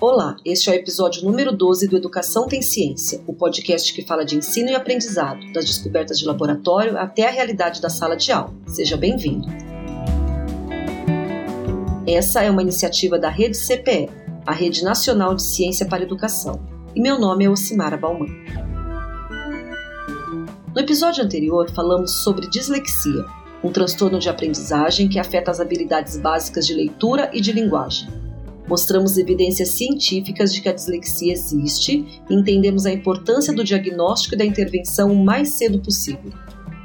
Olá, este é o episódio número 12 do Educação Tem Ciência, o podcast que fala de ensino e aprendizado, das descobertas de laboratório até a realidade da sala de aula. Seja bem-vindo. Essa é uma iniciativa da Rede CPE, a Rede Nacional de Ciência para Educação, e meu nome é Ocimara Bauman. No episódio anterior, falamos sobre dislexia, um transtorno de aprendizagem que afeta as habilidades básicas de leitura e de linguagem. Mostramos evidências científicas de que a dislexia existe e entendemos a importância do diagnóstico e da intervenção o mais cedo possível.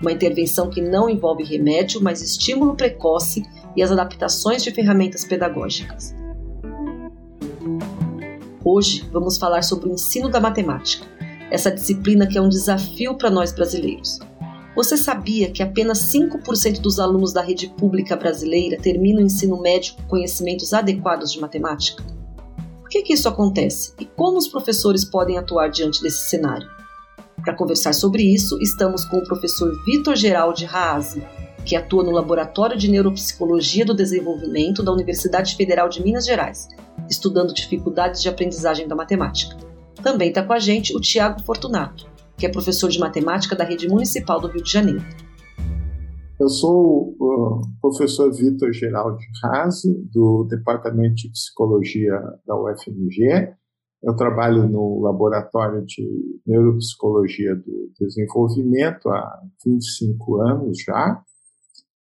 Uma intervenção que não envolve remédio, mas estímulo precoce e as adaptações de ferramentas pedagógicas. Hoje vamos falar sobre o ensino da matemática, essa disciplina que é um desafio para nós brasileiros. Você sabia que apenas 5% dos alunos da rede pública brasileira terminam o ensino médio com conhecimentos adequados de matemática? Por que, que isso acontece e como os professores podem atuar diante desse cenário? Para conversar sobre isso, estamos com o professor Vitor Geraldi Raase, que atua no Laboratório de Neuropsicologia do Desenvolvimento da Universidade Federal de Minas Gerais, estudando dificuldades de aprendizagem da matemática. Também está com a gente o Tiago Fortunato, que é professor de matemática da Rede Municipal do Rio de Janeiro. Eu sou o professor Vitor Geraldi Rase, do Departamento de Psicologia da UFMG. Eu trabalho no Laboratório de Neuropsicologia do Desenvolvimento há 25 anos já.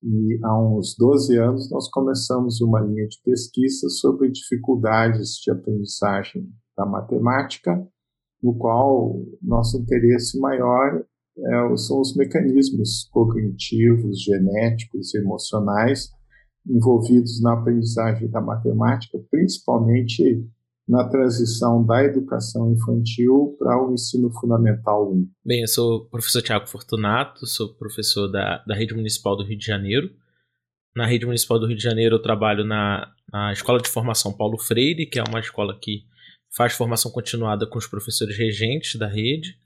E há uns 12 anos nós começamos uma linha de pesquisa sobre dificuldades de aprendizagem da matemática no qual nosso interesse maior é, são os mecanismos cognitivos, genéticos, emocionais envolvidos na aprendizagem da matemática, principalmente na transição da educação infantil para o ensino fundamental 1. Bem, eu sou o professor Tiago Fortunato, sou professor da, da Rede Municipal do Rio de Janeiro. Na Rede Municipal do Rio de Janeiro eu trabalho na, na Escola de Formação Paulo Freire, que é uma escola que faz formação continuada com os professores regentes da rede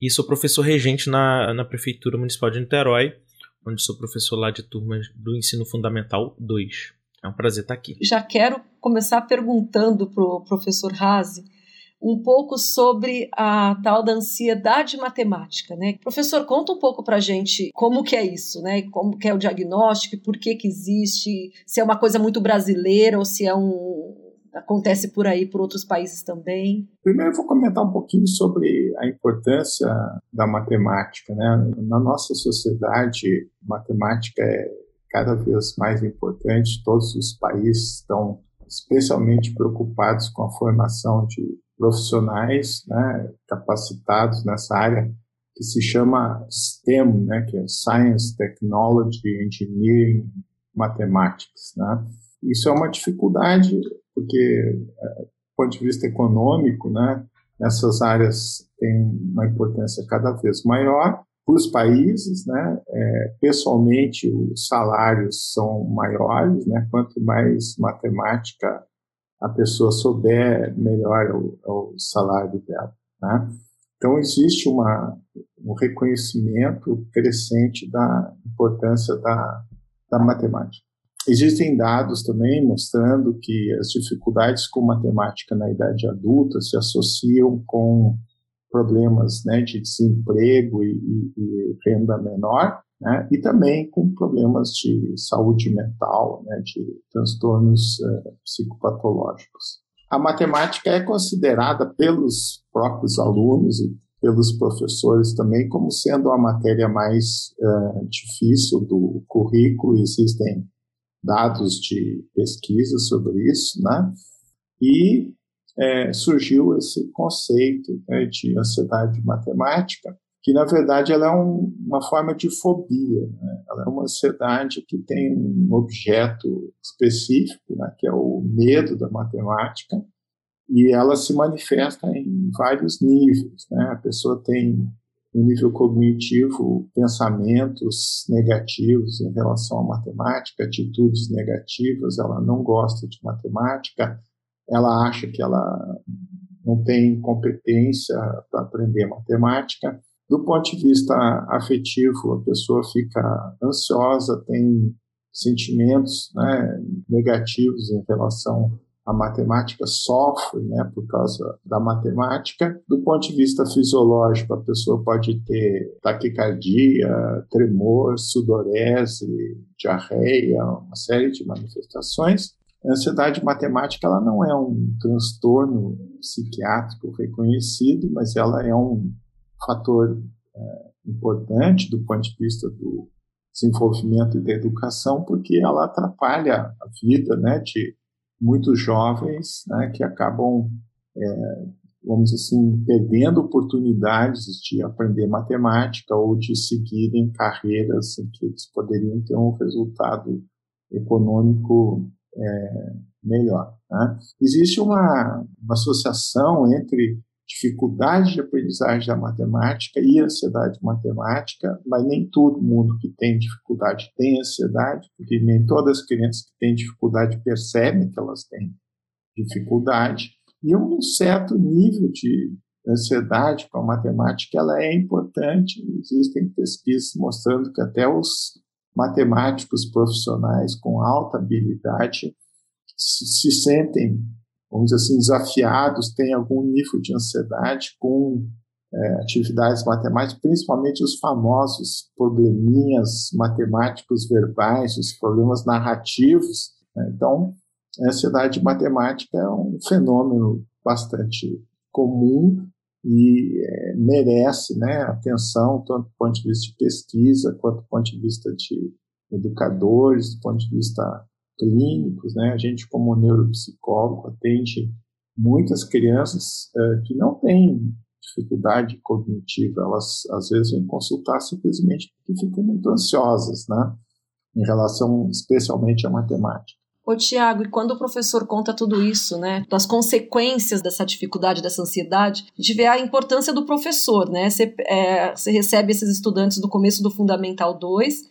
e sou professor regente na, na Prefeitura Municipal de Niterói, onde sou professor lá de turmas do Ensino Fundamental 2. É um prazer estar aqui. Já quero começar perguntando para o professor Razi um pouco sobre a tal da ansiedade matemática, né? Professor, conta um pouco para gente como que é isso, né? Como que é o diagnóstico, por que que existe, se é uma coisa muito brasileira ou se é um, acontece por aí, por outros países também? Primeiro, eu vou comentar um pouquinho sobre a importância da matemática. Né? Na nossa sociedade, matemática é cada vez mais importante. Todos os países estão especialmente preocupados com a formação de profissionais né, capacitados nessa área que se chama STEM, né, que é Science, Technology, Engineering, Mathematics. Né? Isso é uma dificuldade porque, é, do ponto de vista econômico, né, essas áreas têm uma importância cada vez maior para os países, né, é, pessoalmente os salários são maiores, né, quanto mais matemática a pessoa souber, melhor é o, é o salário dela, né. Então existe uma, um reconhecimento crescente da importância da, da matemática. Existem dados também mostrando que as dificuldades com matemática na idade adulta se associam com problemas né, de desemprego e, e, e renda menor, né, e também com problemas de saúde mental, né, de transtornos uh, psicopatológicos. A matemática é considerada pelos próprios alunos e pelos professores também como sendo a matéria mais uh, difícil do currículo. Existem dados de pesquisa sobre isso, né? E é, surgiu esse conceito né, de ansiedade matemática, que na verdade ela é um, uma forma de fobia. Né? Ela é uma ansiedade que tem um objeto específico, né, que é o medo da matemática, e ela se manifesta em vários níveis. Né? A pessoa tem no nível cognitivo, pensamentos negativos em relação à matemática, atitudes negativas, ela não gosta de matemática, ela acha que ela não tem competência para aprender matemática. Do ponto de vista afetivo, a pessoa fica ansiosa, tem sentimentos né, negativos em relação a matemática sofre né, por causa da matemática. Do ponto de vista fisiológico, a pessoa pode ter taquicardia, tremor, sudorese, diarreia, uma série de manifestações. A ansiedade matemática ela não é um transtorno psiquiátrico reconhecido, mas ela é um fator é, importante do ponto de vista do desenvolvimento e da educação, porque ela atrapalha a vida né, de muitos jovens né, que acabam, é, vamos dizer assim, perdendo oportunidades de aprender matemática ou de seguirem carreiras em que eles poderiam ter um resultado econômico é, melhor. Né? Existe uma, uma associação entre dificuldade de aprendizagem da matemática e ansiedade matemática, mas nem todo mundo que tem dificuldade tem ansiedade, porque nem todas as crianças que têm dificuldade percebem que elas têm dificuldade. E um certo nível de ansiedade com a matemática ela é importante. Existem pesquisas mostrando que até os matemáticos profissionais com alta habilidade se sentem vamos dizer assim, desafiados, têm algum nível de ansiedade com é, atividades matemáticas, principalmente os famosos probleminhas matemáticos verbais, os problemas narrativos. Né? Então, a ansiedade matemática é um fenômeno bastante comum e é, merece né, atenção, tanto do ponto de vista de pesquisa, quanto do ponto de vista de educadores, do ponto de vista clínicos, né? A gente, como neuropsicólogo, atende muitas crianças é, que não têm dificuldade cognitiva, elas às vezes vêm consultar simplesmente porque ficam muito ansiosas, né? Em relação especialmente à matemática. Ô, Tiago, e quando o professor conta tudo isso, né, das consequências dessa dificuldade, dessa ansiedade, a gente vê a importância do professor, né? Você, é, você recebe esses estudantes do começo do Fundamental 2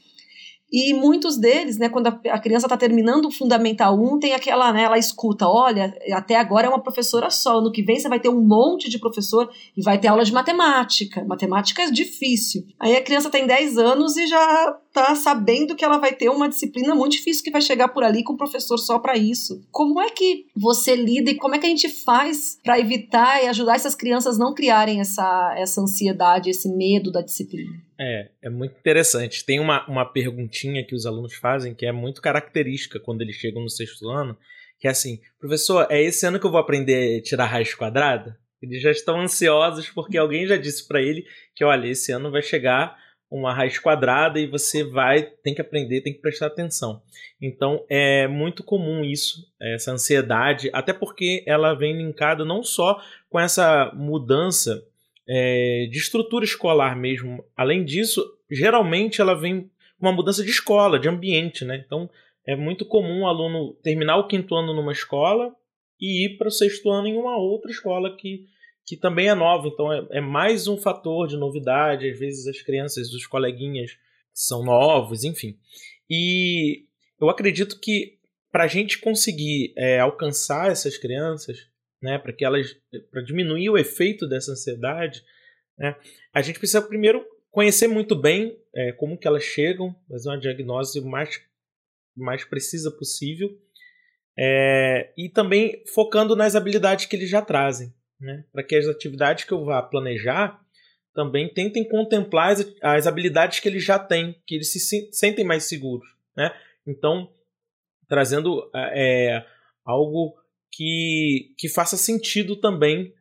e muitos deles, né, quando a, criança está terminando o Fundamental 1, tem aquela, né, ela escuta, olha, até agora é uma professora só, no que vem você vai ter um monte de professor e vai ter aula de matemática. Matemática é difícil. Aí a criança tem 10 anos e já está sabendo que ela vai ter uma disciplina muito difícil que vai chegar por ali com o professor só para isso. Como é que você lida e como é que a gente faz para evitar e ajudar essas crianças não criarem essa, essa ansiedade, esse medo da disciplina? É, é muito interessante. Tem uma, uma perguntinha que os alunos fazem que é muito característica quando eles chegam no sexto ano, que é assim, professor, é esse ano que eu vou aprender a tirar raiz quadrada? Eles já estão ansiosos porque alguém já disse para ele que, olha, esse ano vai chegar uma raiz quadrada e você vai, tem que aprender, tem que prestar atenção. Então é muito comum isso, essa ansiedade, até porque ela vem linkada não só com essa mudança é, de estrutura escolar mesmo. Além disso, geralmente ela vem com uma mudança de escola, de ambiente, né? Então é muito comum o aluno terminar o quinto ano numa escola e ir para o sexto ano em uma outra escola que, que também é nova. Então é, é mais um fator de novidade. Às vezes as crianças, os coleguinhas são novos, enfim. E eu acredito que para a gente conseguir é, alcançar essas crianças, né, para que elas para diminuir o efeito dessa ansiedade, né, a gente precisa primeiro conhecer muito bem é, como que elas chegam, fazer uma diagnose mais mais precisa possível, é, e também focando nas habilidades que eles já trazem, né, para que as atividades que eu vá planejar também tentem contemplar as, as habilidades que eles já têm, que eles se sentem mais seguros, né? Então, trazendo é, algo que, que faça sentido também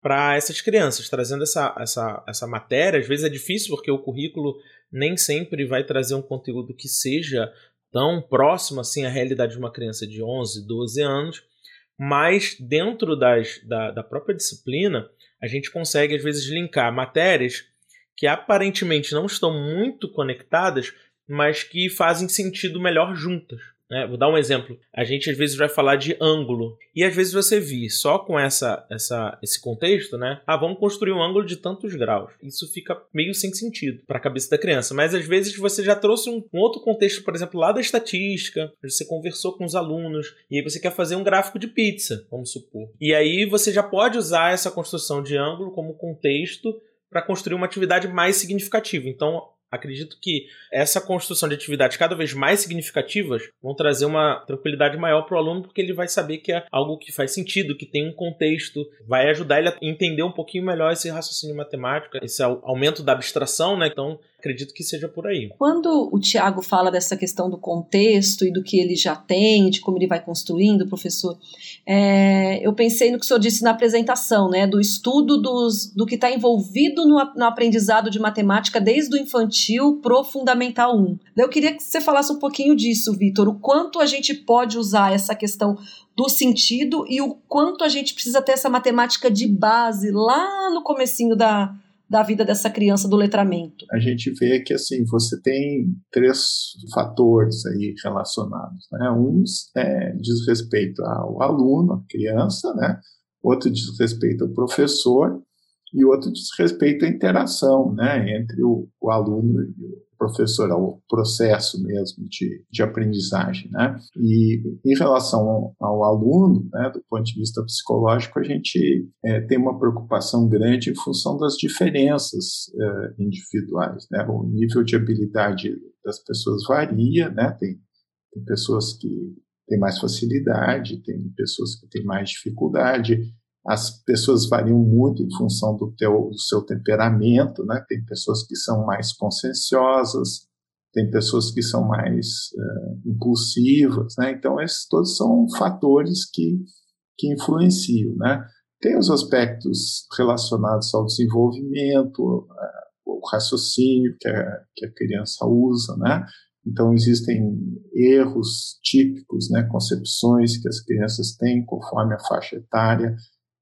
para essas crianças, trazendo essa, essa, essa matéria. Às vezes é difícil porque o currículo nem sempre vai trazer um conteúdo que seja tão próximo assim à realidade de uma criança de 11, 12 anos, mas dentro das, da, da própria disciplina, a gente consegue às vezes linkar matérias que aparentemente não estão muito conectadas, mas que fazem sentido melhor juntas. Né? Vou dar um exemplo. A gente às vezes vai falar de ângulo. E às vezes você vir só com essa, essa, esse contexto, né? Ah, vamos construir um ângulo de tantos graus. Isso fica meio sem sentido para a cabeça da criança. Mas às vezes você já trouxe um, um, outro contexto, por exemplo, lá da estatística. Você conversou com os alunos. E aí você quer fazer um gráfico de pizza, vamos supor. E aí você já pode usar essa construção de ângulo como contexto para construir uma atividade mais significativa. Então, Acredito que essa construção de atividades cada vez mais significativas vão trazer uma tranquilidade maior para o aluno, porque ele vai saber que é algo que faz sentido, que tem um contexto, vai ajudar ele a entender um pouquinho melhor esse raciocínio matemático, esse aumento da abstração, né? Então, acredito que seja por aí. Quando o Tiago fala dessa questão do contexto e do que ele já tem, de como ele vai construindo, professor, é, eu pensei no que o senhor disse na apresentação, né, do estudo dos, do que está envolvido no, no, aprendizado de matemática desde o infantil pro Fundamental 1. Eu queria que você falasse um pouquinho disso, Vitor, o quanto a gente pode usar essa questão do sentido e o quanto a gente precisa ter essa matemática de base lá no comecinho da, da vida dessa criança do letramento? A gente vê que assim você tem três fatores aí relacionados, né? Um é, diz respeito ao aluno, à criança, né? Outro diz respeito ao professor e outro diz respeito à interação, né? Entre o, o aluno e o professor, ao processo mesmo de, de aprendizagem, né? E em relação ao, ao aluno, né, do ponto de vista psicológico, a gente é, tem uma preocupação grande em função das diferenças é, individuais, né? O nível de habilidade das pessoas varia, né? Tem, tem pessoas que têm mais facilidade, tem pessoas que têm mais dificuldade, as pessoas variam muito em função do, teu, do seu temperamento, né? Tem pessoas que são mais conscienciosas, tem pessoas que são mais uh, impulsivas, né? Então, esses todos são fatores que, que influenciam, né? Tem os aspectos relacionados ao desenvolvimento, uh, o raciocínio que a, que a criança usa, né? Então, existem erros típicos, né, concepções que as crianças têm conforme a faixa etária,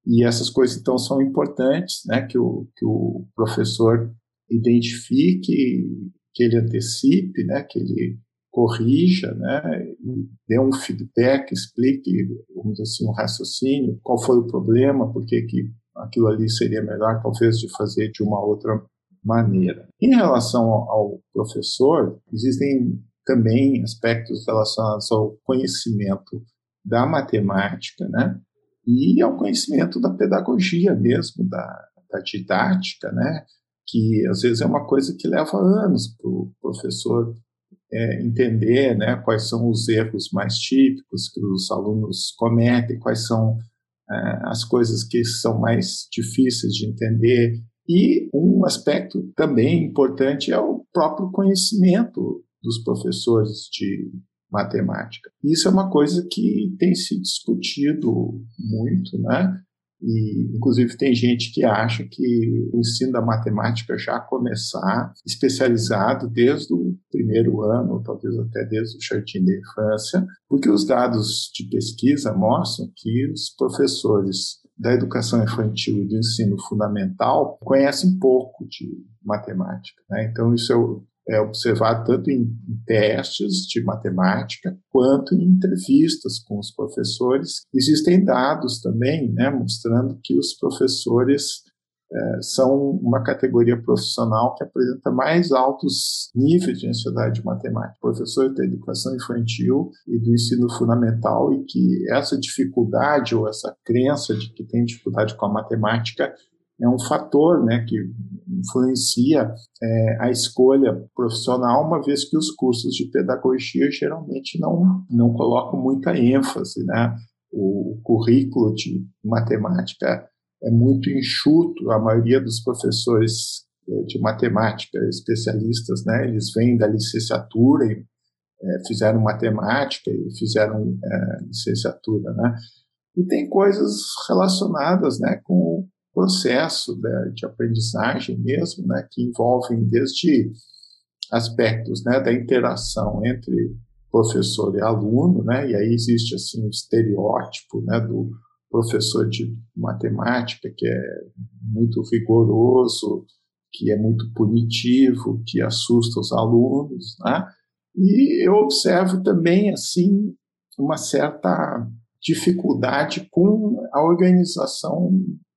e essas coisas, então, são importantes, né, que o, que o professor identifique, que ele antecipe, né, que ele corrija, né, dê um feedback, explique, vamos dizer assim, um raciocínio, qual foi o problema, por que, que aquilo ali seria melhor, talvez, de fazer de uma outra maneira. Em relação ao professor, existem também aspectos relacionados ao conhecimento da matemática, né, e ao conhecimento da pedagogia mesmo, da, da didática, né? que às vezes é uma coisa que leva anos para o professor é, entender né, quais são os erros mais típicos que os alunos cometem, quais são é, as coisas que são mais difíceis de entender. E um aspecto também importante é o próprio conhecimento dos professores de matemática. Isso é uma coisa que tem se discutido muito, né? E, inclusive, tem gente que acha que o ensino da matemática já começar especializado desde o primeiro ano, talvez até desde o jardim da infância, porque os dados de pesquisa mostram que os professores da educação infantil e do ensino fundamental conhecem pouco de matemática. Né? Então, isso é observado tanto em, testes de matemática quanto em entrevistas com os professores. Existem dados também né, mostrando que os professores é, são uma categoria profissional que apresenta mais altos níveis de ansiedade matemática. Professores da educação infantil e do ensino fundamental e que essa dificuldade ou essa crença de que tem dificuldade com a matemática é um fator né, que influencia é, a escolha profissional, uma vez que os cursos de pedagogia geralmente não, não colocam muita ênfase. Né? O, currículo de matemática é muito enxuto, a maioria dos professores é, de matemática, especialistas, né, eles vêm da licenciatura e é, fizeram matemática e fizeram é, licenciatura, né? E tem coisas relacionadas, né, com processo né, de aprendizagem mesmo, né, que envolvem desde aspectos né, da interação entre professor e aluno, né, e aí existe assim um estereótipo né, do professor de matemática que é muito rigoroso, que é muito punitivo, que assusta os alunos, né? E eu observo também assim uma certa dificuldade com a organização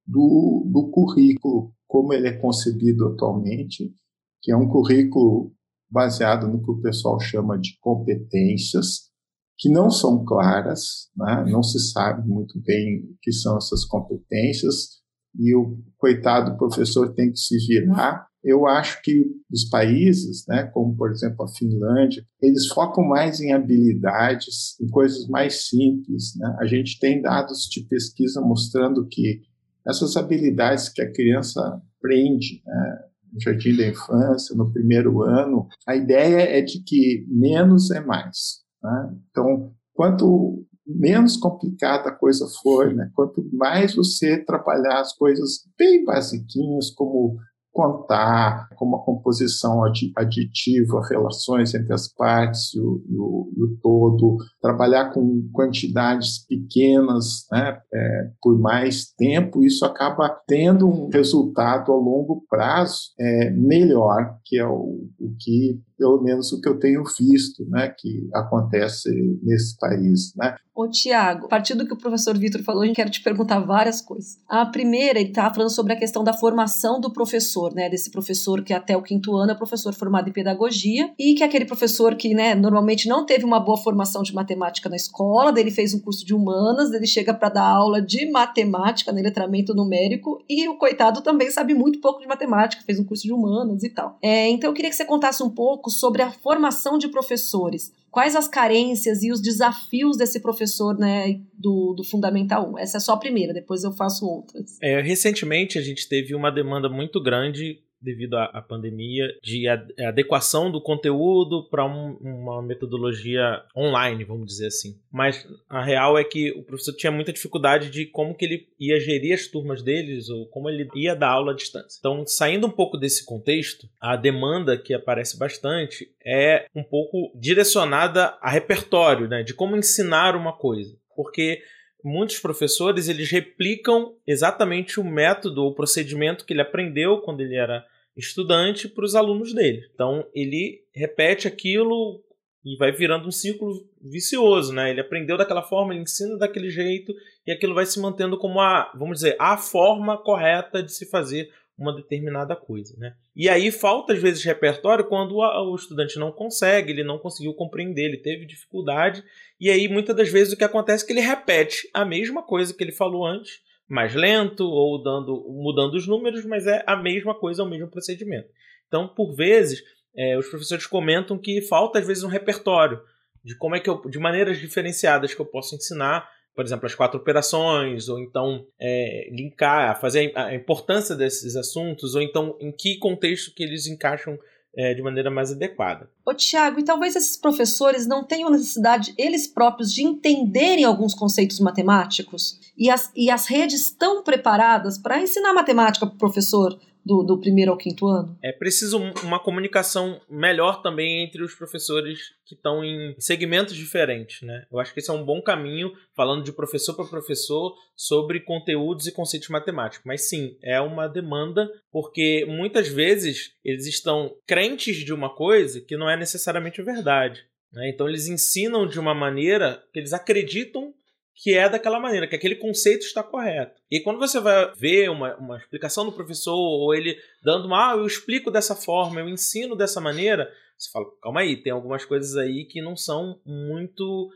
do, do currículo, como ele é concebido atualmente, que é um currículo baseado no que o pessoal chama de competências, que não são claras, né? não se sabe muito bem o que são essas competências, e o coitado professor tem que se virar Eu acho que os países, né, como por exemplo a Finlândia, eles focam mais em habilidades, em coisas mais simples. Né? A gente tem dados de pesquisa mostrando que essas habilidades que a criança aprende né, no jardim da infância, no primeiro ano, a ideia é de que menos é mais. Né? Então, quanto menos complicada a coisa for, né? quanto mais você trabalhar as coisas bem basiquinhas, como contar, como a composição aditiva, relações entre as partes e o, e o, e o todo, trabalhar com quantidades pequenas né, é, por mais tempo, isso acaba tendo um resultado a longo prazo é, melhor, que é o, o que pelo menos o que eu tenho visto, né, que acontece nesse país, né. Ô, Tiago, a partir do que o professor Vitor falou, eu quero te perguntar várias coisas. A primeira, ele estava falando sobre a questão da formação do professor, né, desse professor que até o quinto ano é professor formado em pedagogia e que é aquele professor que, né, normalmente não teve uma boa formação de matemática na escola, dele fez um curso de humanas, ele chega para dar aula de matemática, né, letramento numérico, e o coitado também sabe muito pouco de matemática, fez um curso de humanas e tal. É, então eu queria que você contasse um pouco sobre a formação de professores. Quais as carências e os desafios desse professor né, do, do Fundamental 1? Essa é só a primeira, depois eu faço outras. É, recentemente a gente teve uma demanda muito grande devido à, à pandemia, de adequação do conteúdo para um, uma metodologia online, vamos dizer assim. Mas a real é que o professor tinha muita dificuldade de como que ele ia gerir as turmas deles ou como ele ia dar aula à distância. Então, saindo um pouco desse contexto, a demanda que aparece bastante é um pouco direcionada a repertório, né, de como ensinar uma coisa. Porque muitos professores eles replicam exatamente o método ou procedimento que ele aprendeu quando ele era estudante para os alunos dele. Então ele repete aquilo e vai virando um círculo vicioso, né? Ele aprendeu daquela forma, ele ensina daquele jeito e aquilo vai se mantendo como a, vamos dizer, a forma correta de se fazer uma determinada coisa, né? E aí falta às vezes repertório quando o estudante não consegue, ele não conseguiu compreender, ele teve dificuldade e aí muitas das vezes o que acontece é que ele repete a mesma coisa que ele falou antes mais lento ou dando, mudando os números, mas é a mesma coisa, é o mesmo procedimento. Então, por vezes, é, os professores comentam que falta às vezes um repertório de como é que eu, de maneiras diferenciadas que eu posso ensinar, por exemplo, as quatro operações, ou então é, linkar, fazer a importância desses assuntos, ou então em que contexto que eles encaixam é, de maneira mais adequada. Ô Tiago, e talvez esses professores não tenham necessidade, eles próprios, de entenderem alguns conceitos matemáticos? E as, e as redes estão preparadas para ensinar matemática para o professor do, do primeiro ao quinto ano? É preciso uma comunicação melhor também entre os professores que estão em segmentos diferentes, né? Eu acho que esse é um bom caminho, falando de professor para professor, sobre conteúdos e conceitos matemáticos. Mas sim, é uma demanda, porque muitas vezes eles estão crentes de uma coisa que não é necessariamente verdade. Né? Então eles ensinam de uma maneira que eles acreditam que é daquela maneira, que aquele conceito está correto. E quando você vai ver uma, uma explicação do professor, ou ele dando uma, ah, eu explico dessa forma, eu ensino dessa maneira, você fala, calma aí, tem algumas coisas aí que não são muito.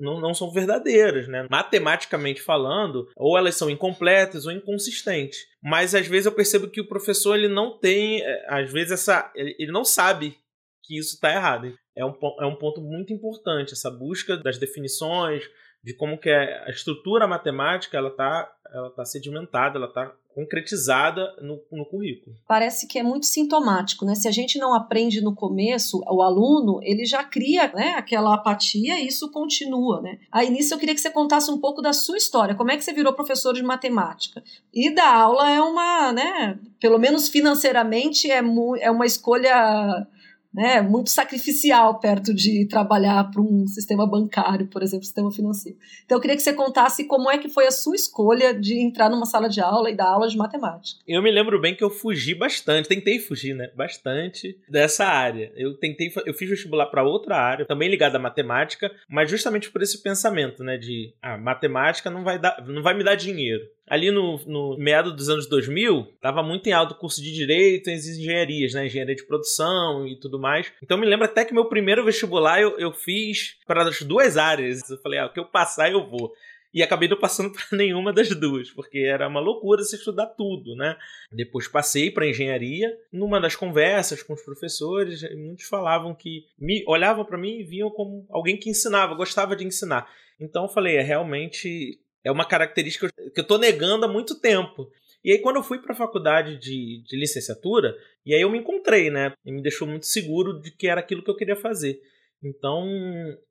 Não, não são verdadeiras, né? Matematicamente falando, ou elas são incompletas ou inconsistentes. Mas às vezes eu percebo que o professor ele não tem, é, às vezes essa, ele não sabe que isso está errado. É um, é um ponto muito importante essa busca das definições, de como que é a estrutura matemática ela está ela tá sedimentada, ela está concretizada no, no currículo. Parece que é muito sintomático, né? Se a gente não aprende no começo, o aluno ele já cria né, aquela apatia e isso continua, né? Aí nisso eu queria que você contasse um pouco da sua história. Como é que você virou professor de matemática? E da aula é uma, né? Pelo menos financeiramente é, é uma escolha né, muito sacrificial perto de trabalhar para um sistema bancário, por exemplo, sistema financeiro. Então eu queria que você contasse como é que foi a sua escolha de entrar numa sala de aula e dar aula de matemática. Eu me lembro bem que eu fugi bastante, tentei fugir, né, bastante dessa área. Eu tentei, eu fiz vestibular para outra área, também ligada à matemática, mas justamente por esse pensamento, né, de ah, matemática não vai dar, não vai me dar dinheiro ali no, no meado dos anos 2000, estava muito em alto o curso de Direito e Engenharias, né? Engenharia de Produção e tudo mais. Então me lembro até que meu primeiro vestibular eu, eu fiz para as duas áreas. Eu falei, ah, o que eu passar eu vou. e acabei não passando para nenhuma das duas, porque era uma loucura se estudar tudo, né? Depois passei para engenharia. Numa das conversas com os professores, muitos falavam que me olhavam para mim e viam como alguém que ensinava, gostava de ensinar. Então eu falei, é realmente é uma característica que eu estou negando há muito tempo. E aí, quando eu fui para a faculdade de, de licenciatura, e aí eu me encontrei, né? E me deixou muito seguro de que era aquilo que eu queria fazer. Então,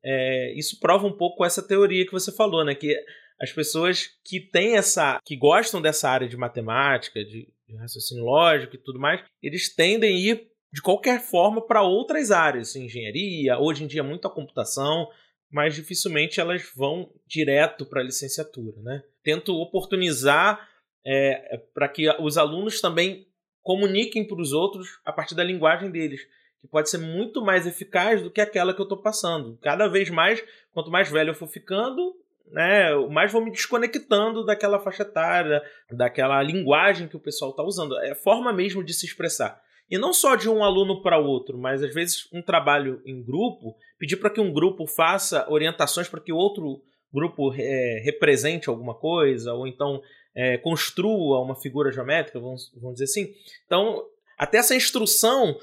é, isso prova um pouco essa teoria que você falou, né? Que as pessoas que têm essa. que gostam dessa área de matemática, de, de raciocínio lógico e tudo mais, eles tendem a ir de qualquer forma para outras áreas, assim, engenharia, hoje em dia muita computação, mas dificilmente elas vão direto para a licenciatura, né? Tento oportunizar é, para que os alunos também comuniquem para os outros a partir da linguagem deles que pode ser muito mais eficaz do que aquela que eu estou passando. Cada vez mais, quanto mais velho eu for ficando, né, mais vou me desconectando daquela faixa etária, daquela linguagem que o pessoal está usando. É forma mesmo de se expressar. E não só de um aluno para outro, mas às vezes um trabalho em grupo, pedir para que um grupo faça orientações para que outro grupo é, represente alguma coisa, ou então é, construa uma figura geométrica, vamos, vamos dizer assim. Então, até essa instrução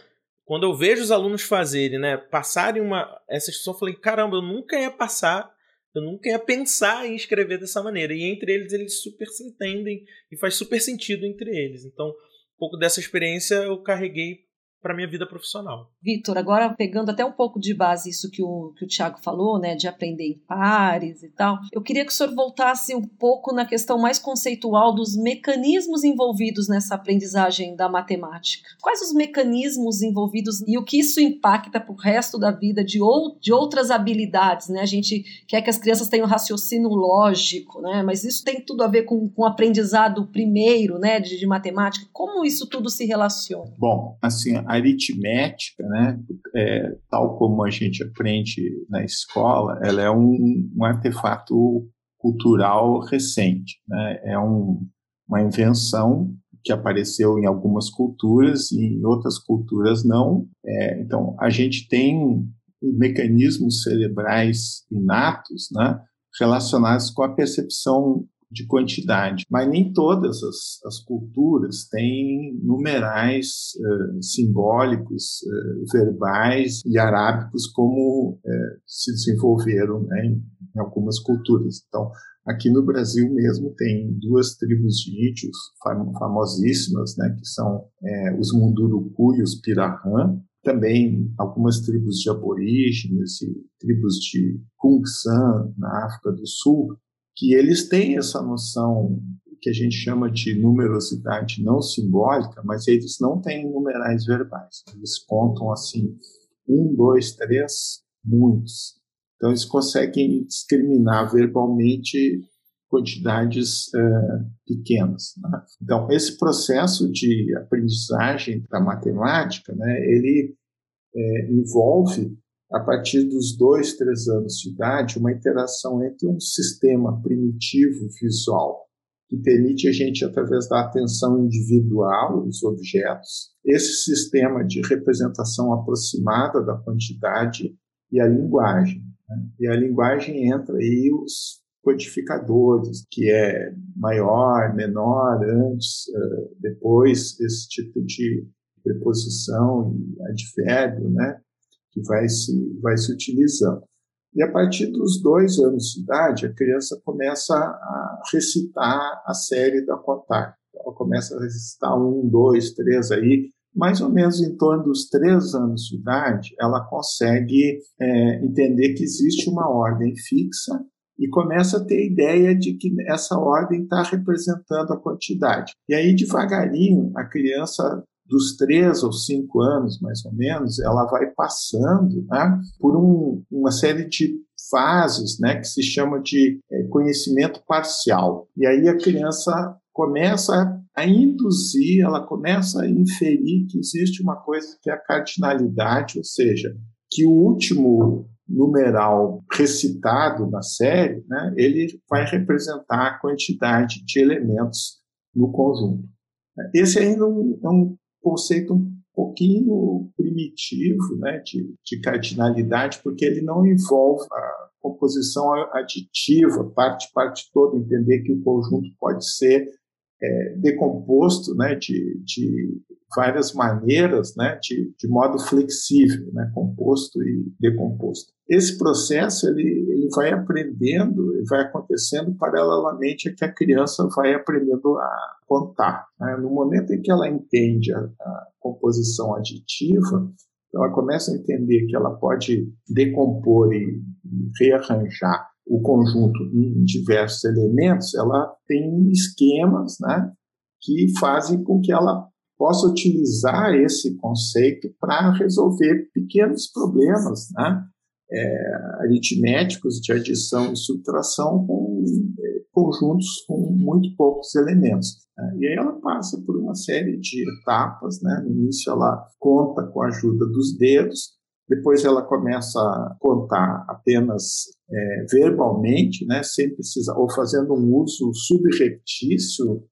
quando eu vejo os alunos fazerem, né, passarem uma essa instrução, eu falei, caramba, eu nunca ia passar, eu nunca ia pensar em escrever dessa maneira. E entre eles eles super se entendem e faz super sentido entre eles. Então, pouco dessa experiência eu carreguei para minha vida profissional. Vitor, agora pegando até um pouco de base isso que o, que o Tiago falou, né, de aprender em pares e tal, eu queria que o senhor voltasse um pouco na questão mais conceitual dos mecanismos envolvidos nessa aprendizagem da matemática. Quais os mecanismos envolvidos e o que isso impacta para o resto da vida de, ou, de outras habilidades, né? A gente quer que as crianças tenham raciocínio lógico, né? Mas isso tem tudo a ver com, com o aprendizado primeiro, né, de, de matemática. Como isso tudo se relaciona? Bom, assim, aritmética, né, é, tal como a gente aprende na escola, ela é um, um artefato cultural recente. Né, é um, uma invenção que apareceu em algumas culturas e em outras culturas não. É, então, a gente tem mecanismos cerebrais inatos né, relacionados com a percepção de quantidade, mas nem todas as, as culturas têm numerais uh, simbólicos, uh, verbais e arábicos como uh, se desenvolveram né, em, em, algumas culturas. Então, aqui no Brasil mesmo tem duas tribos de índios fam famosíssimas, né, que são os Munduruku e os Pirahã, também algumas tribos de aborígenes e tribos de Kung San na África do Sul, que eles têm essa noção que a gente chama de numerosidade não simbólica, mas eles não têm numerais verbais. Eles contam assim, um, dois, três, muitos. Então, eles conseguem discriminar verbalmente quantidades uh, pequenas. Né? Então, esse processo de aprendizagem da matemática, né, ele é, envolve a partir dos dois, três anos de idade, uma interação entre um sistema primitivo visual, que permite a gente, através da atenção individual os objetos, esse sistema de representação aproximada da quantidade e a linguagem. Né? E a linguagem entra aí os codificadores, que é maior, menor, antes, depois, esse tipo de preposição e advérbio, né? Que vai se, vai se utilizando. E a partir dos dois anos de idade, a criança começa a recitar a série da Cotar. Ela começa a recitar um, dois, três aí, mais ou menos em torno dos três anos de idade, ela consegue é, entender que existe uma ordem fixa e começa a ter ideia de que essa ordem está representando a quantidade. E aí, devagarinho, a criança dos três ou cinco anos, mais ou menos, ela vai passando né, por um, uma série de fases né, que se chama de é, conhecimento parcial. E aí a criança começa a induzir, ela começa a inferir que existe uma coisa que é a cardinalidade, ou seja, que o último numeral recitado na série, né, ele vai representar a quantidade de elementos no conjunto. Esse ainda é um, é um conceito um pouquinho primitivo né, de, de cardinalidade, porque ele não envolve a composição aditiva, parte, parte toda, entender que o conjunto pode ser é, decomposto né, de, de várias maneiras, né, de, de modo flexível, né, composto e decomposto. Esse processo ele, ele vai aprendendo, ele vai acontecendo paralelamente a que a criança vai aprendendo a contar. Né? No momento em que ela entende a, a composição aditiva, ela começa a entender que ela pode decompor e, e rearranjar o conjunto em diversos elementos, ela tem esquemas né, que fazem com que ela possa utilizar esse conceito para resolver pequenos problemas né, é, aritméticos de adição e subtração com é, conjuntos com muito poucos elementos. Né. E aí ela passa por uma série de etapas. Né? No início, ela conta com a ajuda dos dedos, depois ela começa a contar apenas é, verbalmente, né, sem precisar, ou fazendo um uso subreptício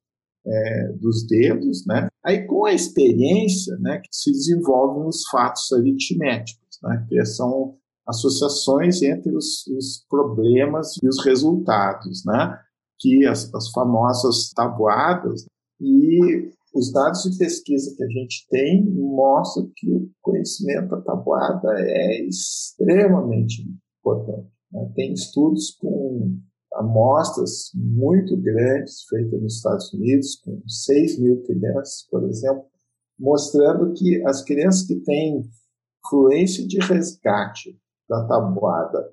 é, dos dedos, né? Aí com a experiência, né, que se desenvolvem os fatos aritméticos, né, que são associações entre os, os problemas e os resultados, né? Que as, as famosas tabuadas e os dados de pesquisa que a gente tem mostram que o conhecimento da tabuada é extremamente importante. Né? Tem estudos com amostras muito grandes feitas nos Estados Unidos, com 6 mil crianças, por exemplo, mostrando que as crianças que têm fluência de resgate da tabuada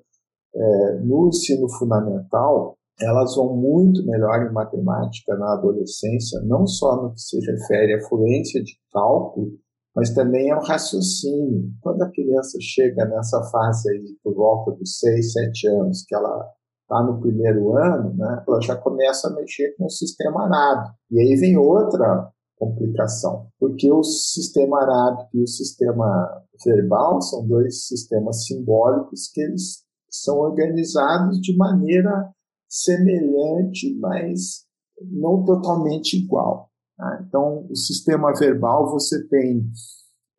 é, no ensino fundamental, elas vão muito melhor em matemática na adolescência, não só no que se refere à fluência de cálculo, mas também ao raciocínio. Quando a criança chega nessa fase aí por volta dos 6, 7 anos, que ela está no primeiro ano, né, ela já começa a mexer com o sistema arábico. E aí vem outra complicação, porque o sistema arábico e o sistema verbal são dois sistemas simbólicos que eles são organizados de maneira semelhante, mas não totalmente igual. Tá? Então, o sistema verbal você tem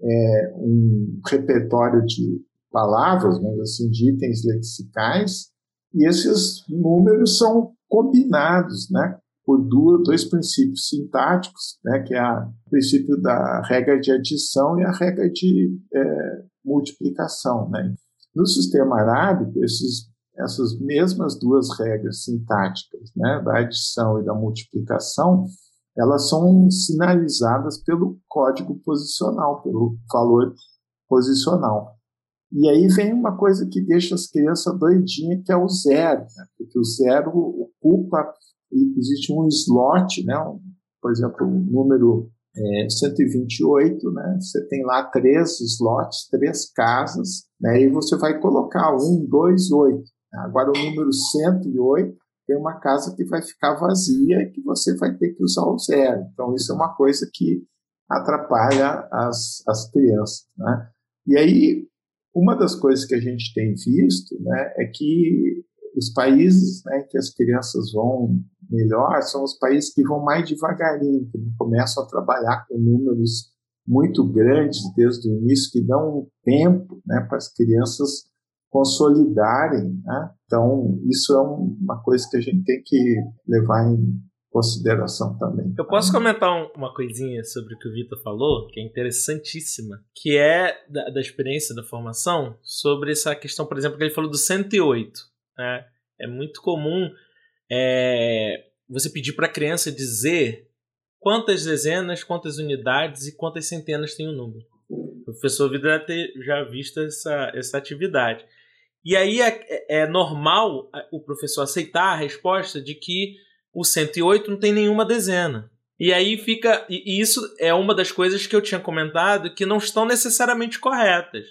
é, um repertório de palavras, mas assim, de itens lexicais, e esses números são combinados, né, por duas, dois princípios sintáticos, né, que é o princípio da regra de adição e a regra de é, multiplicação, né. No sistema arábico, esses essas mesmas duas regras sintáticas, né, da adição e da multiplicação, elas são sinalizadas pelo código posicional, pelo valor posicional. E aí vem uma coisa que deixa as crianças doidinhas, que é o zero, né? porque o zero ocupa, existe um slot, né? Um, por exemplo, o número é, 128, né? Você tem lá três slots, três casas, né? E você vai colocar um, dois, oito. Agora, o número 108 tem uma casa que vai ficar vazia e que você vai ter que usar o zero. Então, isso é uma coisa que atrapalha as, as crianças. Né? E aí, uma das coisas que a gente tem visto né, é que os países né, que as crianças vão melhor são os países que vão mais devagarinho, que não começam a trabalhar com números muito grandes desde o início, que dão tempo né, para as crianças consolidarem. Né? Então, isso é uma coisa que a gente tem que levar em consideração também. Eu posso comentar uma coisinha sobre o que o Vitor falou, que é interessantíssima, que é da, da, experiência da formação, sobre essa questão, por exemplo, que ele falou do 108. Né? É muito comum é, você pedir para a criança dizer quantas dezenas, quantas unidades e quantas centenas tem o um número. O professor ter já visto essa, essa atividade. E aí é, é, é normal o professor aceitar a resposta de que o 108 não tem nenhuma dezena. E aí fica. E isso é uma das coisas que eu tinha comentado que não estão necessariamente corretas.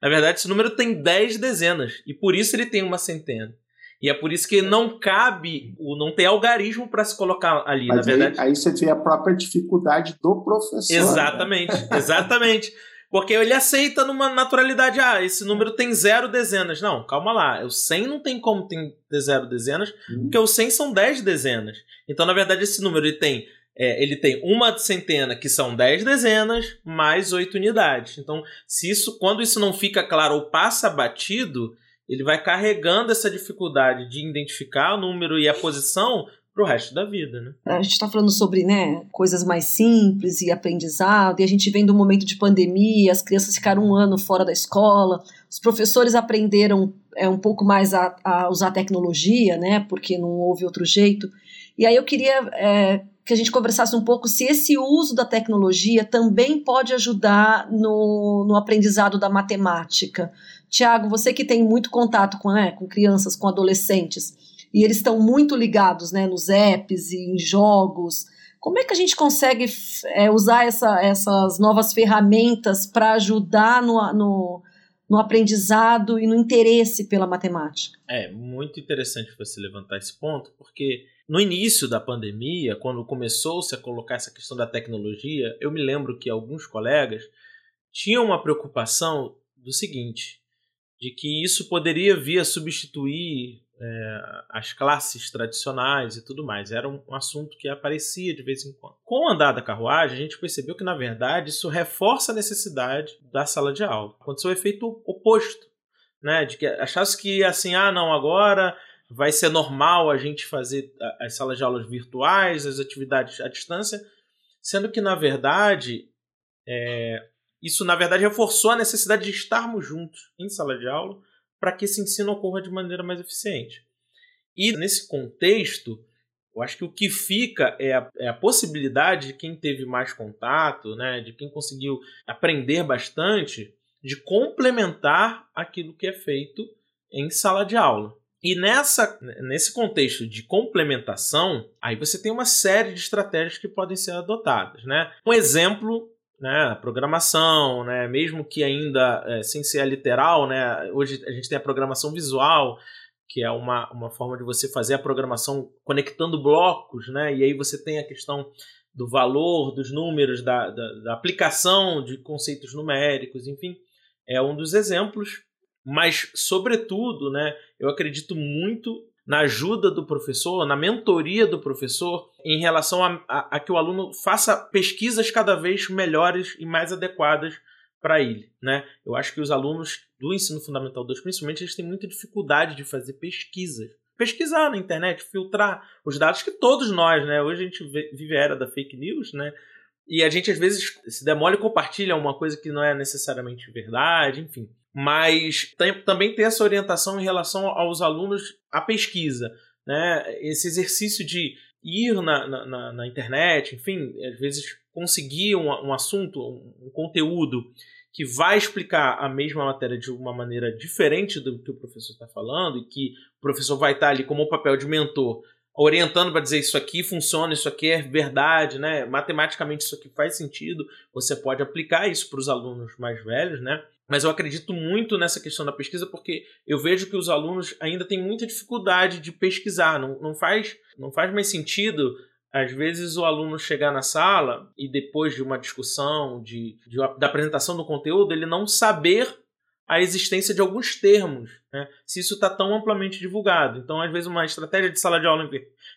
Na verdade, esse número tem 10 dezenas. E por isso ele tem uma centena. E é por isso que não cabe, não tem algarismo para se colocar ali, Mas na verdade. Aí, aí você vê a própria dificuldade do professor. Exatamente, né? exatamente. Porque ele aceita numa naturalidade, ah, esse número tem zero dezenas. Não, calma lá, o 100 não tem como ter zero dezenas, uhum. porque o 100 são 10 dezenas. Então, na verdade, esse número ele tem, é, ele tem uma centena, que são 10 dezenas, mais 8 unidades. Então, se isso, quando isso não fica claro ou passa batido, ele vai carregando essa dificuldade de identificar o número e a posição para o resto da vida, né? A gente está falando sobre né, coisas mais simples e aprendizado, e a gente vem do momento de pandemia, as crianças ficaram um ano fora da escola, os professores aprenderam é, um pouco mais a, a usar tecnologia, né? Porque não houve outro jeito. E aí eu queria é, que a gente conversasse um pouco se esse uso da tecnologia também pode ajudar no, no aprendizado da matemática. Tiago, você que tem muito contato com, né, com crianças, com adolescentes, e eles estão muito ligados né, nos apps e em jogos. Como é que a gente consegue é, usar essa, essas novas ferramentas para ajudar no, no, no, aprendizado e no interesse pela matemática? É muito interessante você levantar esse ponto, porque no início da pandemia, quando começou-se a colocar essa questão da tecnologia, eu me lembro que alguns colegas tinham uma preocupação do seguinte: de que isso poderia vir a substituir é, as classes tradicionais e tudo mais. Era um, um, assunto que aparecia de vez em quando. Com o andar da carruagem, a gente percebeu que, na verdade, isso reforça a necessidade da sala de aula. Aconteceu o efeito oposto, né? De que achasse que, assim, ah, não, agora vai ser normal a gente fazer as salas de aulas virtuais, as atividades à distância, sendo que, na verdade, é, isso, na verdade, reforçou a necessidade de estarmos juntos em sala de aula para que esse ensino ocorra de maneira mais eficiente. E nesse contexto, eu acho que o que fica é a, é a, possibilidade de quem teve mais contato, né, de quem conseguiu aprender bastante, de complementar aquilo que é feito em sala de aula. E nessa, nesse contexto de complementação, aí você tem uma série de estratégias que podem ser adotadas. Né? Um exemplo né, programação, né, mesmo que ainda é, sem ser literal, né, hoje a gente tem a programação visual, que é uma, uma forma de você fazer a programação conectando blocos, né, e aí você tem a questão do valor, dos números, da, da, da aplicação de conceitos numéricos, enfim, é um dos exemplos, mas, sobretudo, né, eu acredito muito na ajuda do professor, na mentoria do professor, em relação a, a, a que o aluno faça pesquisas cada vez melhores e mais adequadas para ele. Né? Eu acho que os alunos do ensino fundamental 2, principalmente, eles têm muita dificuldade de fazer pesquisas. Pesquisar na internet, filtrar os dados que todos nós, né? Hoje a gente vive a era da fake news, né? E a gente às vezes se demora e compartilha uma coisa que não é necessariamente verdade, enfim mas tem, também ter essa orientação em relação aos alunos à pesquisa. Né? Esse exercício de ir na, na, na internet, enfim, às vezes conseguir um, um assunto, um, um, conteúdo que vai explicar a mesma matéria de uma maneira diferente do que o professor está falando e que o professor vai estar tá ali como papel de mentor orientando para dizer isso aqui funciona, isso aqui é verdade, né? Matematicamente isso aqui faz sentido. Você pode aplicar isso para os alunos mais velhos, né? Mas eu acredito muito nessa questão da pesquisa porque eu vejo que os alunos ainda têm muita dificuldade de pesquisar. Não, não, faz, não faz mais sentido, às vezes, o aluno chegar na sala e depois de uma discussão, de, de da apresentação do conteúdo, ele não saber a existência de alguns termos, né? se isso está tão amplamente divulgado. Então, às vezes, uma estratégia de sala de aula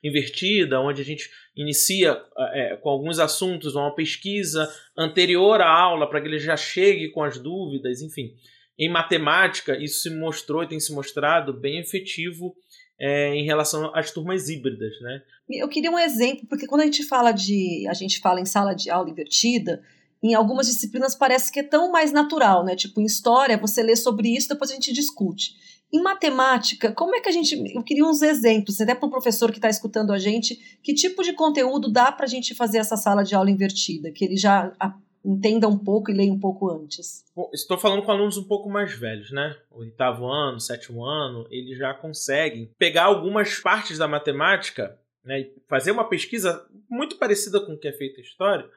invertida, onde a gente inicia é, com alguns assuntos, uma pesquisa anterior à aula, para que ele já chegue com as dúvidas, enfim. Em matemática, isso se mostrou e tem se mostrado bem efetivo é, em relação às turmas híbridas, né? Eu queria um exemplo, porque quando a gente fala de a gente fala em sala de aula invertida, em algumas disciplinas parece que é tão mais natural, né? Tipo, em história, você lê sobre isso, depois a gente discute. Em matemática, como é que a gente. Eu queria uns exemplos, até para o professor que está escutando a gente, que tipo de conteúdo dá para a gente fazer essa sala de aula invertida? Que ele já entenda um pouco e leia um pouco antes. Bom, estou falando com alunos um pouco mais velhos, né? Oitavo ano, sétimo ano, eles já conseguem pegar algumas partes da matemática né, e fazer uma pesquisa muito parecida com o que é feito em história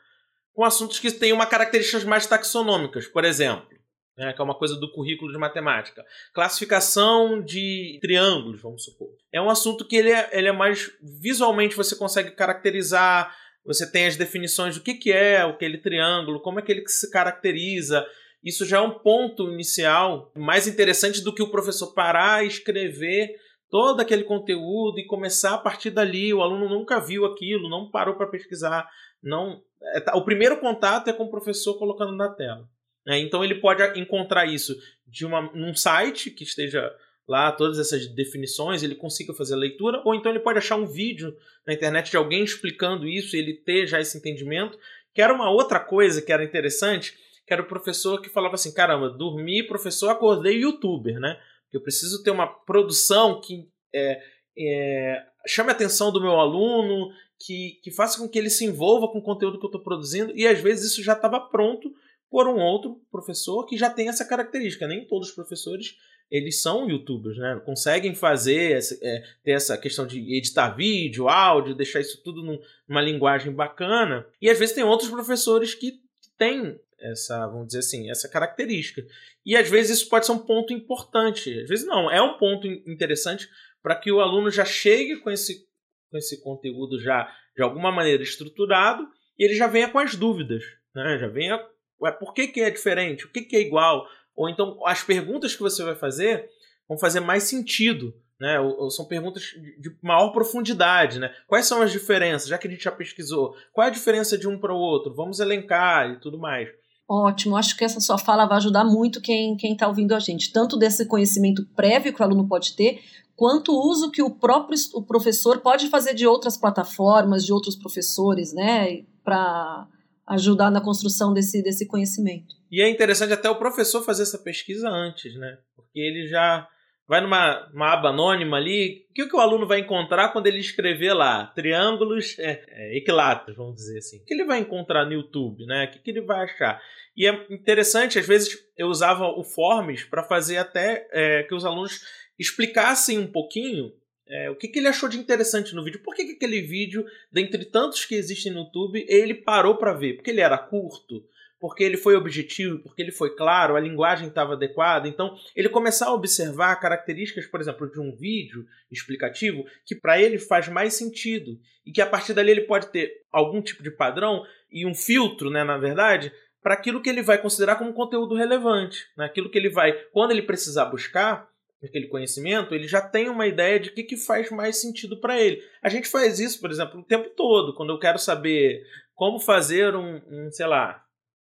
com assuntos que têm uma características mais taxonômicas, por exemplo, né, que é uma coisa do currículo de matemática. Classificação de triângulos, vamos supor. É um assunto que ele é, ele é mais visualmente você consegue caracterizar, você tem as definições do que, que é aquele triângulo, como é que ele se caracteriza. Isso já é um ponto inicial mais interessante do que o professor parar e escrever todo aquele conteúdo e começar a partir dali. O aluno nunca viu aquilo, não parou para pesquisar, não é, tá, o primeiro contato é com o professor colocando na tela. Né? Então ele pode encontrar isso de uma, num site que esteja lá todas essas definições, ele consiga fazer a leitura, ou então ele pode achar um vídeo na internet de alguém explicando isso e ele ter já esse entendimento. Que era uma outra coisa que era interessante, que era o professor que falava assim: caramba, dormi, professor, acordei youtuber, né? Eu preciso ter uma produção que é, é, chame a atenção do meu aluno, que, que faça com que ele se envolva com o conteúdo que eu estou produzindo, e às vezes isso já estava pronto por um outro professor que já tem essa característica. Nem todos os professores eles são youtubers, né? Conseguem fazer, é, ter essa questão de editar vídeo, áudio, deixar isso tudo num, numa linguagem bacana. E às vezes tem outros professores que têm essa, vamos dizer assim, essa característica. E às vezes isso pode ser um ponto importante. Às vezes não, é um ponto interessante para que o aluno já chegue com esse, com esse conteúdo já de alguma maneira estruturado e ele já venha com as dúvidas, né? Já venha, ué, por que, que é diferente? O que, que é igual? Ou então as perguntas que você vai fazer vão fazer mais sentido, né? Ou, ou são perguntas de maior profundidade, né? Quais são as diferenças? Já que a gente já pesquisou, qual é a diferença de um para o outro? Vamos elencar e tudo mais. Ótimo, acho que essa sua fala vai ajudar muito quem está ouvindo a gente, tanto desse conhecimento prévio que o aluno pode ter, quanto o uso que o próprio o professor pode fazer de outras plataformas, de outros professores, né, para ajudar na construção desse, desse conhecimento. E é interessante até o professor fazer essa pesquisa antes, né? Porque ele já vai numa aba anônima ali, o que, que o aluno vai encontrar quando ele escrever lá triângulos é, é, equiláteros, vamos dizer assim? O que ele vai encontrar no YouTube, né? O que, que ele vai achar? E é interessante, às vezes eu usava o Forms para fazer até é, que os alunos explicassem um pouquinho é, o que, que ele achou de interessante no vídeo. Por que, que aquele vídeo, dentre tantos que existem no YouTube, ele parou para ver? Porque ele era curto? Porque ele foi objetivo? Porque ele foi claro? A linguagem estava adequada? Então, ele começar a observar características, por exemplo, de um vídeo explicativo que para ele faz mais sentido e que a partir dali ele pode ter algum tipo de padrão e um filtro, né, na verdade, para aquilo que ele vai considerar como conteúdo relevante, né? aquilo que ele vai, quando ele precisar buscar, aquele conhecimento, ele já tem uma ideia de o que, que faz mais sentido para ele. A gente faz isso, por exemplo, o tempo todo. Quando eu quero saber como fazer um, um sei lá,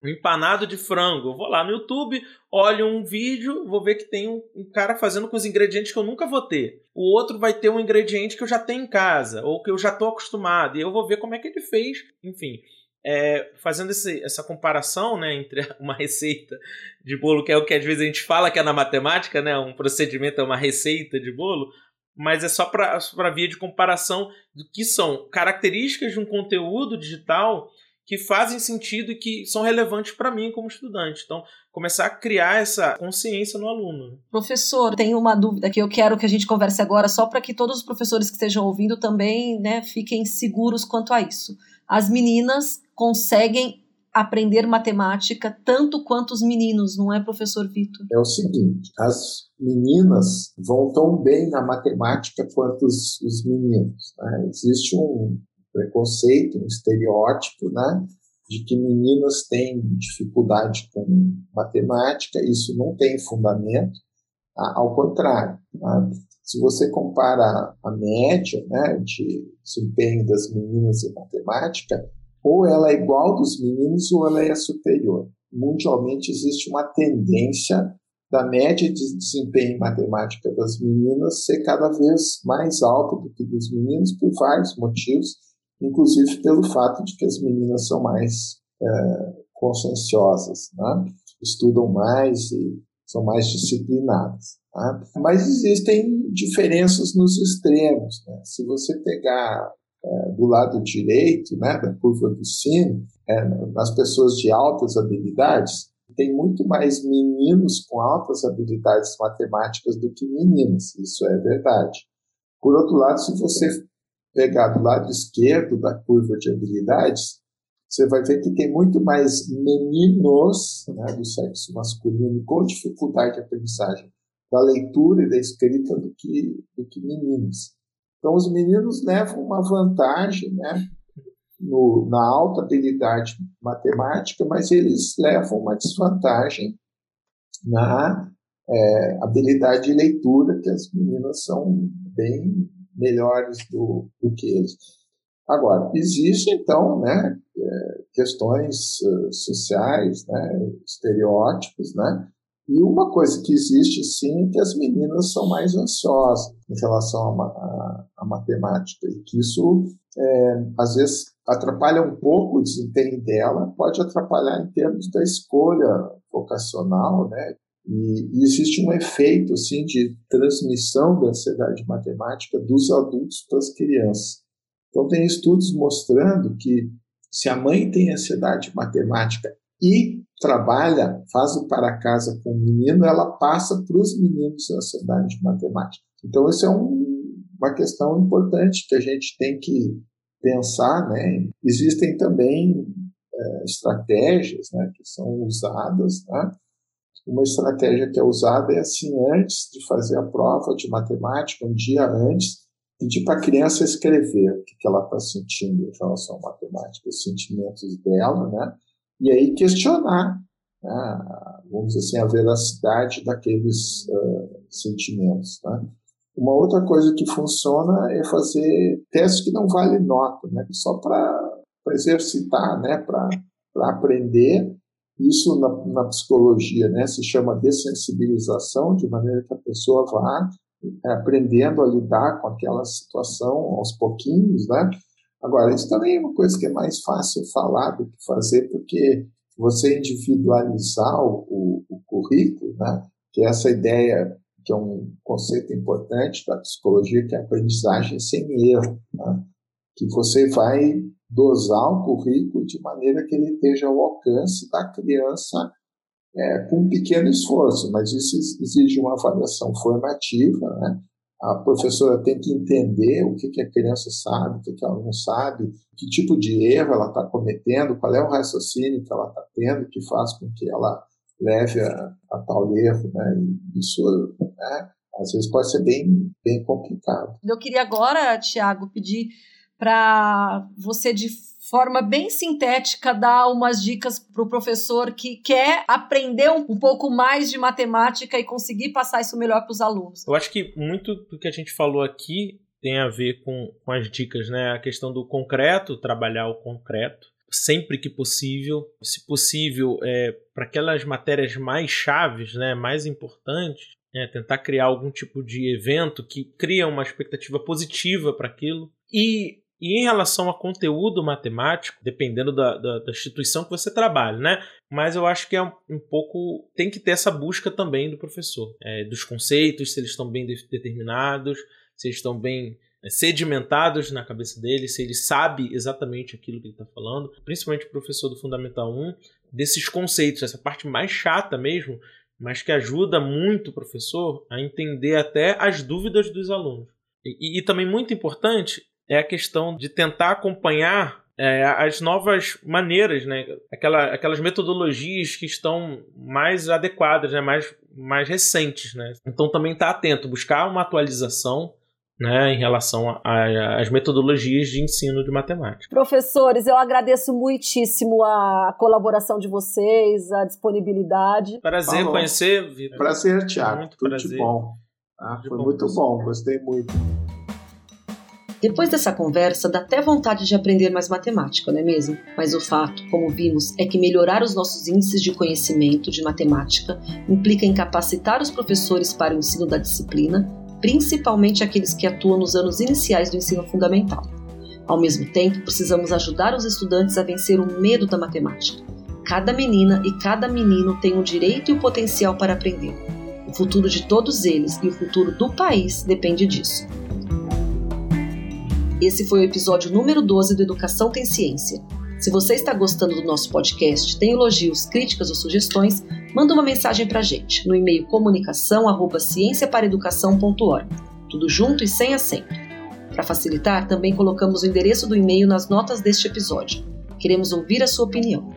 um empanado de frango, eu vou lá no YouTube, olho um vídeo, vou ver que tem um, um, cara fazendo com os ingredientes que eu nunca vou ter. O outro vai ter um ingrediente que eu já tenho em casa, ou que eu já estou acostumado, e eu vou ver como é que ele fez. Enfim, é, fazendo esse, essa comparação né, entre uma receita de bolo, que é o que às vezes a gente fala que é na matemática, né, um procedimento é uma receita de bolo, mas é só para via de comparação do que são características de um conteúdo digital que fazem sentido e que são relevantes para mim como estudante. Então, começar a criar essa consciência no aluno. Professor, tenho uma dúvida que eu quero que a gente converse agora, só para que todos os professores que estejam ouvindo também né, fiquem seguros quanto a isso. As meninas conseguem aprender matemática tanto quanto os meninos, não é, professor Vitor? É o seguinte, as meninas vão tão bem na matemática quanto os, os meninos. Né? Existe um preconceito, um estereótipo, né? de que meninas têm dificuldade com matemática, isso não tem fundamento, ao contrário. Tá? Se você compara a média né, de desempenho das meninas em matemática, ou ela é igual dos meninos ou ela é superior. Mundialmente existe uma tendência da média de desempenho em matemática das meninas ser cada vez mais alta do que dos meninos por vários motivos, inclusive pelo fato de que as meninas são mais é, conscienciosas, né? estudam mais e são mais disciplinadas. Tá? Mas existem diferenças nos extremos. Né? Se você pegar é, do lado direito né, da curva do sino, é, nas pessoas de altas habilidades, tem muito mais meninos com altas habilidades matemáticas do que meninas, isso é verdade. Por outro lado, se você pegar do lado esquerdo da curva de habilidades, você vai ver que tem muito mais meninos né, do sexo masculino com dificuldade de aprendizagem da leitura e da escrita do que, do que meninos. Então, os meninos levam uma vantagem né, no, na alta habilidade matemática, mas eles levam uma desvantagem na é, habilidade de leitura, que as meninas são bem melhores do, do que eles. Agora, existem, então, né, é, questões uh, sociais, né, estereótipos, né, E uma coisa que existe sim é que as meninas são mais ansiosas em relação à matemática e que isso é, às vezes atrapalha um pouco o desempenho dela, pode atrapalhar em termos da escolha vocacional, né? E, e existe um efeito assim de transmissão da ansiedade matemática dos adultos para as crianças. Então tem estudos mostrando que se a mãe tem ansiedade matemática e trabalha, faz o para casa com o menino, ela passa para os meninos a ansiedade matemática. Então, isso é um, uma questão importante que a gente tem que pensar. Né? Existem também é, estratégias né, que são usadas. Né? Uma estratégia que é usada é assim: antes de fazer a prova de matemática, um dia antes, pedir para a criança escrever o que, ela está sentindo em relação à matemática, os sentimentos dela, né? e aí questionar, né, vamos dizer assim, a veracidade daqueles uh, sentimentos. Né? Uma outra coisa que funciona é fazer testes que não valem nota, né? só para exercitar, né? para aprender. Isso na, na, psicologia né? se chama dessensibilização, de maneira que a pessoa vá aprendendo a lidar com aquela situação aos pouquinhos, né? Agora, isso também é uma coisa que é mais fácil falar do que fazer, porque você individualizar o, o, o currículo, né, que é essa ideia, que é um conceito importante da psicologia, que é a aprendizagem sem erro, né, que você vai dosar o currículo de maneira que ele esteja ao alcance da criança é, com um pequeno esforço, mas isso exige uma avaliação formativa, né? A professora tem que entender o que, que a criança sabe, o que, que ela não sabe, que tipo de erro ela está cometendo, qual é o raciocínio que ela está tendo que faz com que ela leve a, a tal erro. Né? E isso, né, às vezes, pode ser bem, bem complicado. Eu queria agora, Tiago, pedir para você, de forma bem sintética, dar umas dicas para o professor que quer aprender um, pouco mais de matemática e conseguir passar isso melhor para os alunos? Eu acho que muito do que a gente falou aqui tem a ver com, com as dicas, né? A questão do concreto, trabalhar o concreto sempre que possível, se possível, é, para aquelas matérias mais chaves, né, mais importantes, é, tentar criar algum tipo de evento que cria uma expectativa positiva para aquilo. E e em relação a conteúdo matemático, dependendo da, da, da, instituição que você trabalha, né? Mas eu acho que é um, pouco. tem que ter essa busca também do professor, é, dos conceitos, se eles estão bem de, determinados, se eles estão bem é, sedimentados na cabeça dele, se ele sabe exatamente aquilo que ele está falando, principalmente o professor do Fundamental 1, desses conceitos, essa parte mais chata mesmo, mas que ajuda muito o professor a entender até as dúvidas dos alunos. E, e, também muito importante é a questão de tentar acompanhar é, as novas maneiras, né? Aquela, aquelas metodologias que estão mais adequadas, né? mais, mais recentes. Né? Então também está atento, buscar uma atualização né, em relação às metodologias de ensino de matemática. Professores, eu agradeço muitíssimo a colaboração de vocês, a disponibilidade. Prazer Falou. conhecer, Vitor. Prazer, Tiago. Muito Tudo prazer. de bom. Ah, foi bom, muito bom, gostei muito. Depois dessa conversa, dá até vontade de aprender mais matemática, não é mesmo? Mas o fato, como vimos, é que melhorar os nossos índices de conhecimento de matemática implica em capacitar os professores para o ensino da disciplina, principalmente aqueles que atuam nos anos iniciais do ensino fundamental. Ao mesmo tempo, precisamos ajudar os estudantes a vencer o medo da matemática. Cada menina e cada menino tem o direito e o potencial para aprender. O futuro de todos eles e o futuro do país depende disso. Esse foi o episódio número 12 do Educação Tem Ciência. Se você está gostando do nosso podcast, tem elogios, críticas ou sugestões, manda uma mensagem para a gente no e-mail comunicação@cienciaparaeducação.org. Tudo junto e sem acento. Para facilitar, também colocamos o endereço do e-mail nas notas deste episódio. Queremos ouvir a sua opinião.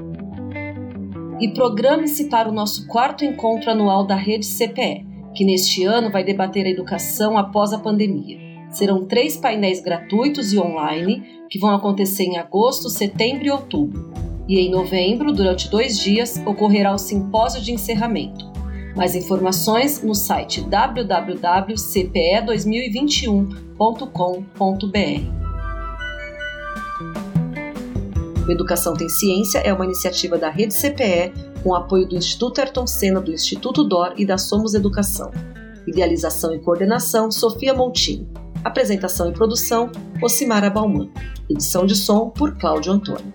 E programe-se para o nosso quarto encontro anual da Rede CPE, que neste ano vai debater a educação após a pandemia. Serão três painéis gratuitos e online que vão acontecer em agosto, setembro e outubro. E em novembro, durante dois dias, ocorrerá o simpósio de encerramento. Mais informações no site www.cpe2021.com.br. O Educação Tem Ciência é uma iniciativa da Rede CPE com apoio do Instituto Ayrton Senna, do Instituto DOR e da Somos Educação. Idealização e coordenação, Sofia Montini. Apresentação e produção, Ocimara Bauman. Edição de som por Cláudio Antônio.